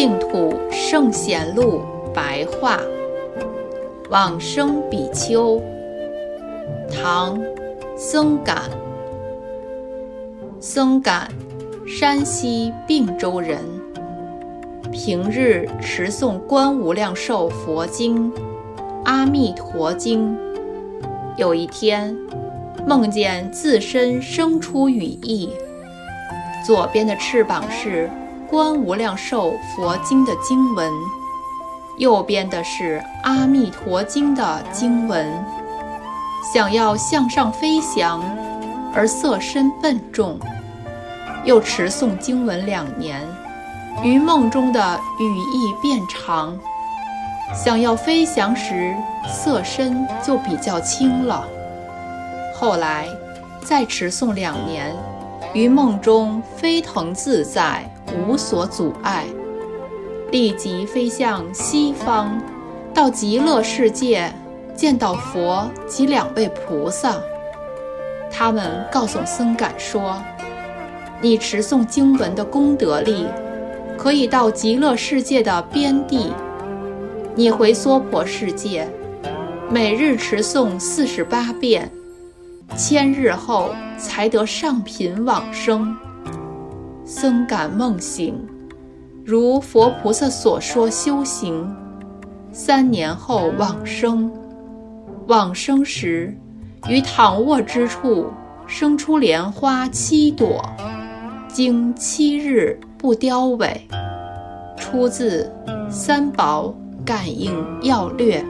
净土圣显录白话，往生比丘，唐，僧感。僧感，山西并州人。平日持诵《观无量寿佛经》《阿弥陀经》。有一天，梦见自身生出羽翼，左边的翅膀是。《观无量寿佛经》的经文，右边的是《阿弥陀经》的经文。想要向上飞翔，而色身笨重，又持诵经文两年，于梦中的羽翼变长，想要飞翔时，色身就比较轻了。后来再持诵两年，于梦中飞腾自在。无所阻碍，立即飞向西方，到极乐世界，见到佛及两位菩萨。他们告诉僧感说：“你持诵经文的功德力，可以到极乐世界的边地。你回娑婆世界，每日持诵四十八遍，千日后才得上品往生。”僧感梦醒，如佛菩萨所说修行，三年后往生。往生时，于躺卧之处生出莲花七朵，经七日不凋萎。出自《三宝感应要略》。